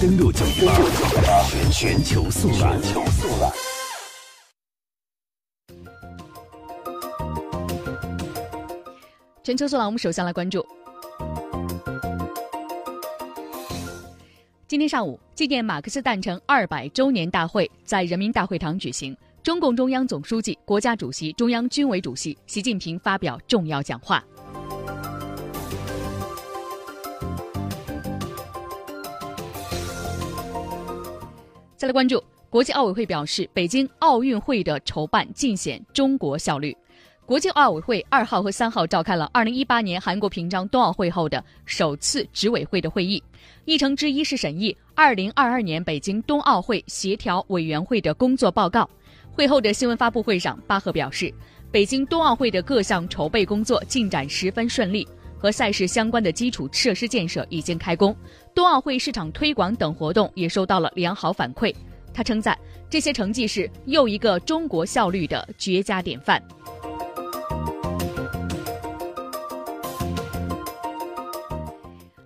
登录九一八，全全球速览。全球速览，我们首先来关注。今天上午，纪念马克思诞辰二百周年大会在人民大会堂举行。中共中央总书记、国家主席、中央军委主席习近平发表重要讲话。再来关注，国际奥委会表示，北京奥运会的筹办尽显中国效率。国际奥委会二号和三号召开了二零一八年韩国平昌冬奥会后的首次执委会的会议，议程之一是审议二零二二年北京冬奥会协调委员会的工作报告。会后的新闻发布会上，巴赫表示，北京冬奥会的各项筹备工作进展十分顺利，和赛事相关的基础设施建设已经开工，冬奥会市场推广等活动也收到了良好反馈。他称赞这些成绩是又一个中国效率的绝佳典范。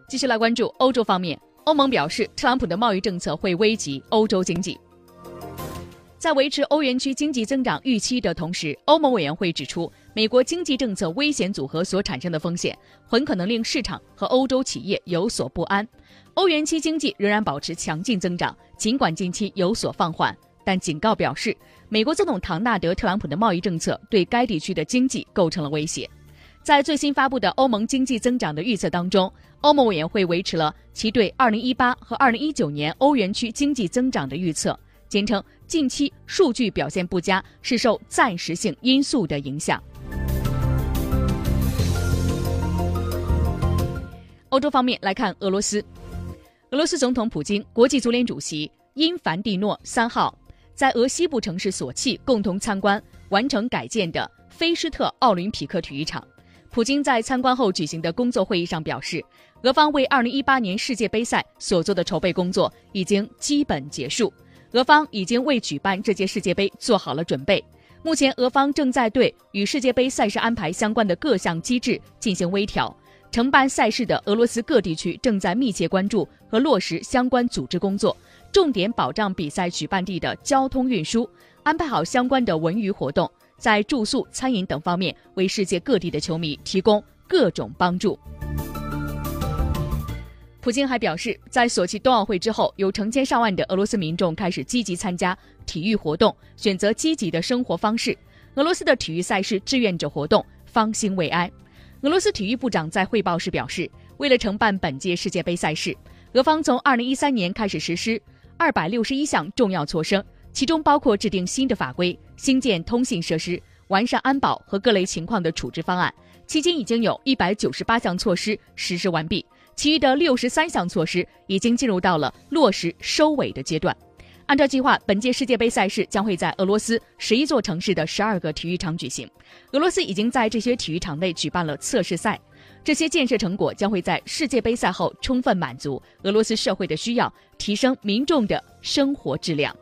继续来关注欧洲方面，欧盟表示，特朗普的贸易政策会危及欧洲经济。在维持欧元区经济增长预期的同时，欧盟委员会指出，美国经济政策危险组合所产生的风险，很可能令市场和欧洲企业有所不安。欧元区经济仍然保持强劲增长，尽管近期有所放缓，但警告表示，美国总统唐纳德·特朗普的贸易政策对该地区的经济构成了威胁。在最新发布的欧盟经济增长的预测当中，欧盟委员会维持了其对2018和2019年欧元区经济增长的预测，坚称近期数据表现不佳是受暂时性因素的影响。欧洲方面来看，俄罗斯，俄罗斯总统普京、国际足联主席因凡蒂诺三号在俄西部城市索契共同参观完成改建的菲施特奥林匹克体育场。普京在参观后举行的工作会议上表示，俄方为2018年世界杯赛所做的筹备工作已经基本结束，俄方已经为举办这届世界杯做好了准备。目前，俄方正在对与世界杯赛事安排相关的各项机制进行微调。承办赛事的俄罗斯各地区正在密切关注和落实相关组织工作，重点保障比赛举办地的交通运输，安排好相关的文娱活动。在住宿、餐饮等方面为世界各地的球迷提供各种帮助。普京还表示，在索契冬奥会之后，有成千上万的俄罗斯民众开始积极参加体育活动，选择积极的生活方式。俄罗斯的体育赛事志愿者活动方兴未艾。俄罗斯体育部长在汇报时表示，为了承办本届世界杯赛事，俄方从2013年开始实施261项重要措施。其中包括制定新的法规、新建通信设施、完善安保和各类情况的处置方案。期间已经有一百九十八项措施实施完毕，其余的六十三项措施已经进入到了落实收尾的阶段。按照计划，本届世界杯赛事将会在俄罗斯十一座城市的十二个体育场举行。俄罗斯已经在这些体育场内举办了测试赛，这些建设成果将会在世界杯赛后充分满足俄罗斯社会的需要，提升民众的生活质量。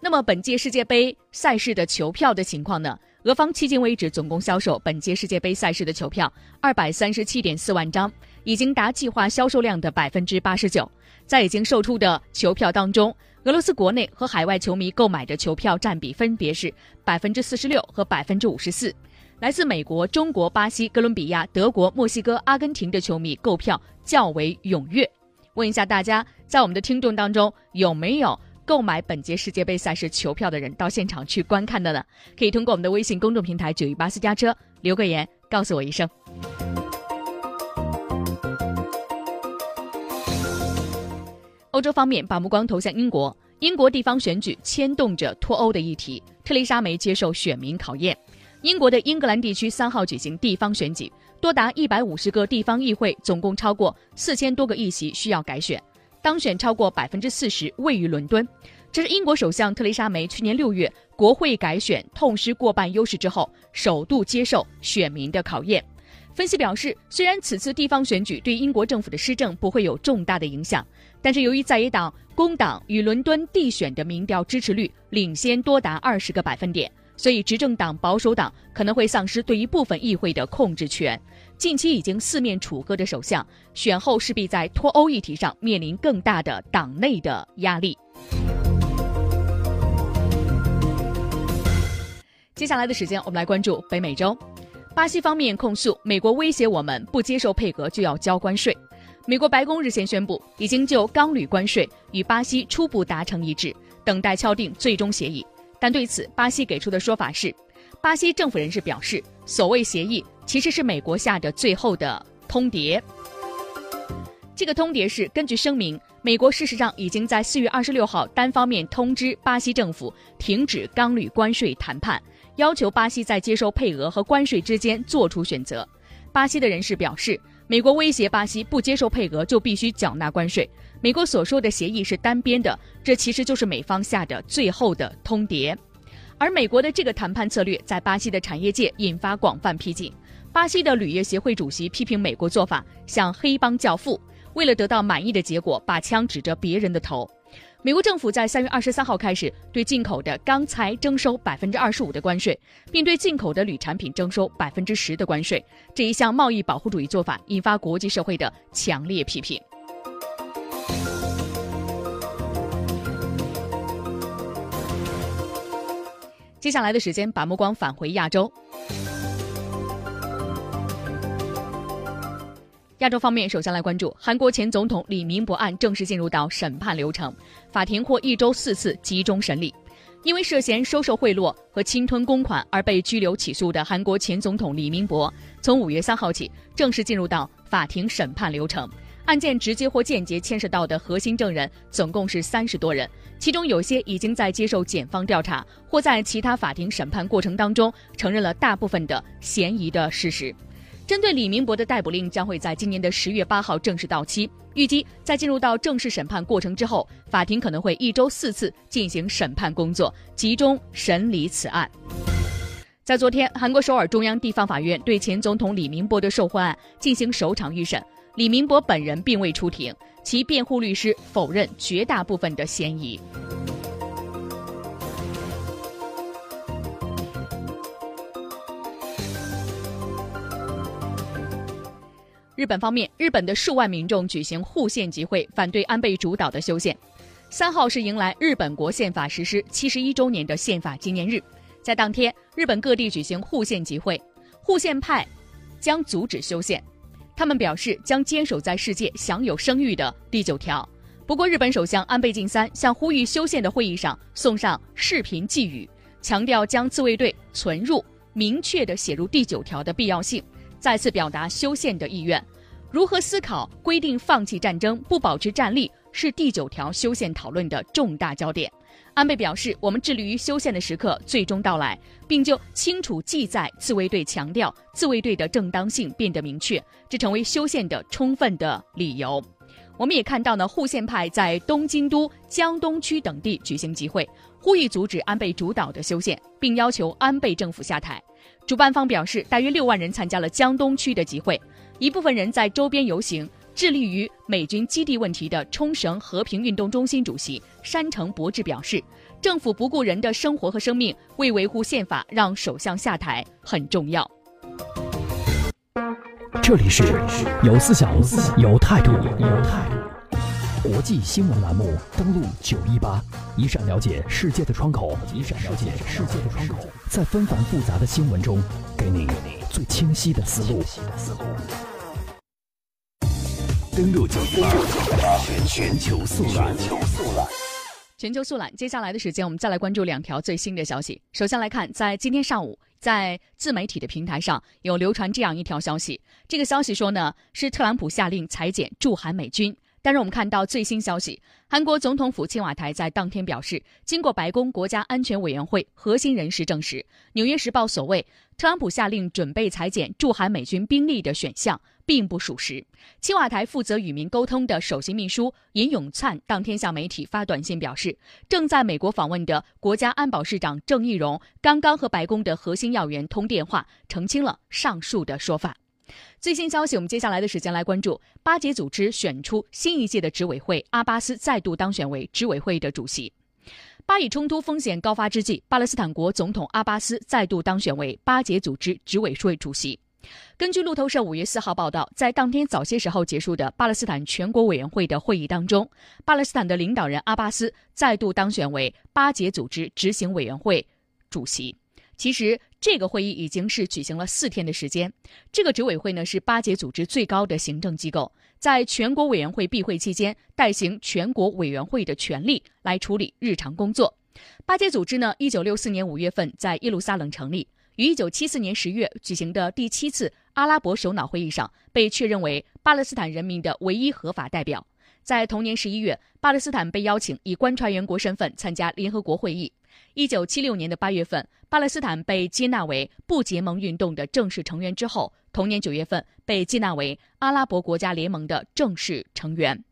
那么本届世界杯赛事的球票的情况呢？俄方迄今为止总共销售本届世界杯赛事的球票二百三十七点四万张，已经达计划销售量的百分之八十九。在已经售出的球票当中，俄罗斯国内和海外球迷购买的球票占比分别是百分之四十六和百分之五十四。来自美国、中国、巴西、哥伦比亚、德国、墨西哥、阿根廷的球迷购票较为踊跃。问一下大家，在我们的听众当中有没有？购买本届世界杯赛事球票的人到现场去观看的呢？可以通过我们的微信公众平台“九一八私家车”留个言，告诉我一声。欧洲方面把目光投向英国，英国地方选举牵动着脱欧的议题，特蕾莎梅接受选民考验。英国的英格兰地区三号举行地方选举，多达一百五十个地方议会，总共超过四千多个议席需要改选。当选超过百分之四十位于伦敦，这是英国首相特蕾莎梅去年六月国会改选痛失过半优势之后，首度接受选民的考验。分析表示，虽然此次地方选举对英国政府的施政不会有重大的影响，但是由于在野党工党与伦敦地选的民调支持率领先多达二十个百分点，所以执政党保守党可能会丧失对一部分议会的控制权。近期已经四面楚歌的首相，选后势必在脱欧议题上面临更大的党内的压力。接下来的时间，我们来关注北美洲。巴西方面控诉美国威胁我们不接受配额就要交关税。美国白宫日前宣布，已经就钢铝关税与巴西初步达成一致，等待敲定最终协议。但对此，巴西给出的说法是，巴西政府人士表示，所谓协议。其实是美国下的最后的通牒。这个通牒是根据声明，美国事实上已经在四月二十六号单方面通知巴西政府停止钢铝关税谈判，要求巴西在接受配额和关税之间做出选择。巴西的人士表示，美国威胁巴西不接受配额就必须缴纳关税。美国所说的协议是单边的，这其实就是美方下的最后的通牒。而美国的这个谈判策略在巴西的产业界引发广泛批评。巴西的铝业协会主席批评美国做法像黑帮教父，为了得到满意的结果，把枪指着别人的头。美国政府在三月二十三号开始对进口的钢材征收百分之二十五的关税，并对进口的铝产品征收百分之十的关税。这一项贸易保护主义做法引发国际社会的强烈批评。接下来的时间，把目光返回亚洲。亚洲方面，首先来关注韩国前总统李明博案正式进入到审判流程，法庭或一周四次集中审理。因为涉嫌收受贿赂和侵吞公款而被拘留起诉的韩国前总统李明博，从五月三号起正式进入到法庭审判流程。案件直接或间接牵涉到的核心证人总共是三十多人，其中有些已经在接受检方调查，或在其他法庭审判过程当中承认了大部分的嫌疑的事实。针对李明博的逮捕令将会在今年的十月八号正式到期，预计在进入到正式审判过程之后，法庭可能会一周四次进行审判工作，集中审理此案。在昨天，韩国首尔中央地方法院对前总统李明博的受贿案进行首场预审，李明博本人并未出庭，其辩护律师否认绝大部分的嫌疑。日本方面，日本的数万民众举行护宪集会，反对安倍主导的修宪。三号是迎来日本国宪法实施七十一周年的宪法纪念日，在当天，日本各地举行护宪集会，护宪派将阻止修宪，他们表示将坚守在世界享有声誉的第九条。不过，日本首相安倍晋三向呼吁修宪的会议上送上视频寄语，强调将自卫队存入，明确的写入第九条的必要性。再次表达修宪的意愿，如何思考规定放弃战争、不保持战力，是第九条修宪讨论的重大焦点。安倍表示，我们致力于修宪的时刻最终到来，并就清楚记载自卫队强调自卫队的正当性变得明确，这成为修宪的充分的理由。我们也看到呢，护宪派在东京都江东区等地举行集会，呼吁阻止安倍主导的修宪，并要求安倍政府下台。主办方表示，大约六万人参加了江东区的集会，一部分人在周边游行。致力于美军基地问题的冲绳和平运动中心主席山城博志表示，政府不顾人的生活和生命，为维护宪法让首相下台很重要。这里是有思想、有态度、有态度国际新闻栏目，登录九一八，一扇了解世界的窗口，一扇了解世界的窗口。在纷繁复杂的新闻中，给你最清晰的思路。登录九一八，全球速览。全球速览。接下来的时间，我们再来关注两条最新的消息。首先来看，在今天上午，在自媒体的平台上有流传这样一条消息。这个消息说呢，是特朗普下令裁减驻韩美军。但是我们看到最新消息，韩国总统府青瓦台在当天表示，经过白宫国家安全委员会核心人士证实，《纽约时报》所谓特朗普下令准备裁减驻韩美军兵力的选项并不属实。青瓦台负责与民沟通的首席秘书尹永灿当天向媒体发短信表示，正在美国访问的国家安保市长郑义溶刚刚和白宫的核心要员通电话，澄清了上述的说法。最新消息，我们接下来的时间来关注巴结组织选出新一届的执委会，阿巴斯再度当选为执委会的主席。巴以冲突风险高发之际，巴勒斯坦国总统阿巴斯再度当选为巴解组织执委会主席。根据路透社五月四号报道，在当天早些时候结束的巴勒斯坦全国委员会的会议当中，巴勒斯坦的领导人阿巴斯再度当选为巴解组织执行委员会主席。其实，这个会议已经是举行了四天的时间。这个执委会呢是巴解组织最高的行政机构，在全国委员会闭会期间，代行全国委员会的权力来处理日常工作。巴解组织呢，一九六四年五月份在耶路撒冷成立。于一九七四年十月举行的第七次阿拉伯首脑会议上，被确认为巴勒斯坦人民的唯一合法代表。在同年十一月，巴勒斯坦被邀请以观察员国身份参加联合国会议。一九七六年的八月份，巴勒斯坦被接纳为不结盟运动的正式成员之后，同年九月份被接纳为阿拉伯国家联盟的正式成员。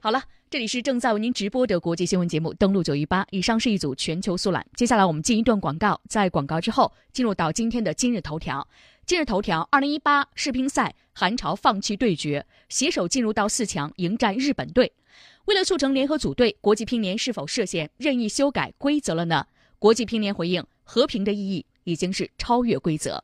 好了。这里是正在为您直播的国际新闻节目，登录九一八。以上是一组全球速览。接下来我们进一段广告，在广告之后进入到今天的今日头条。今日头条：二零一八世乒赛，韩朝放弃对决，携手进入到四强迎战日本队。为了促成联合组队，国际乒联是否涉嫌任意修改规则了呢？国际乒联回应：和平的意义已经是超越规则。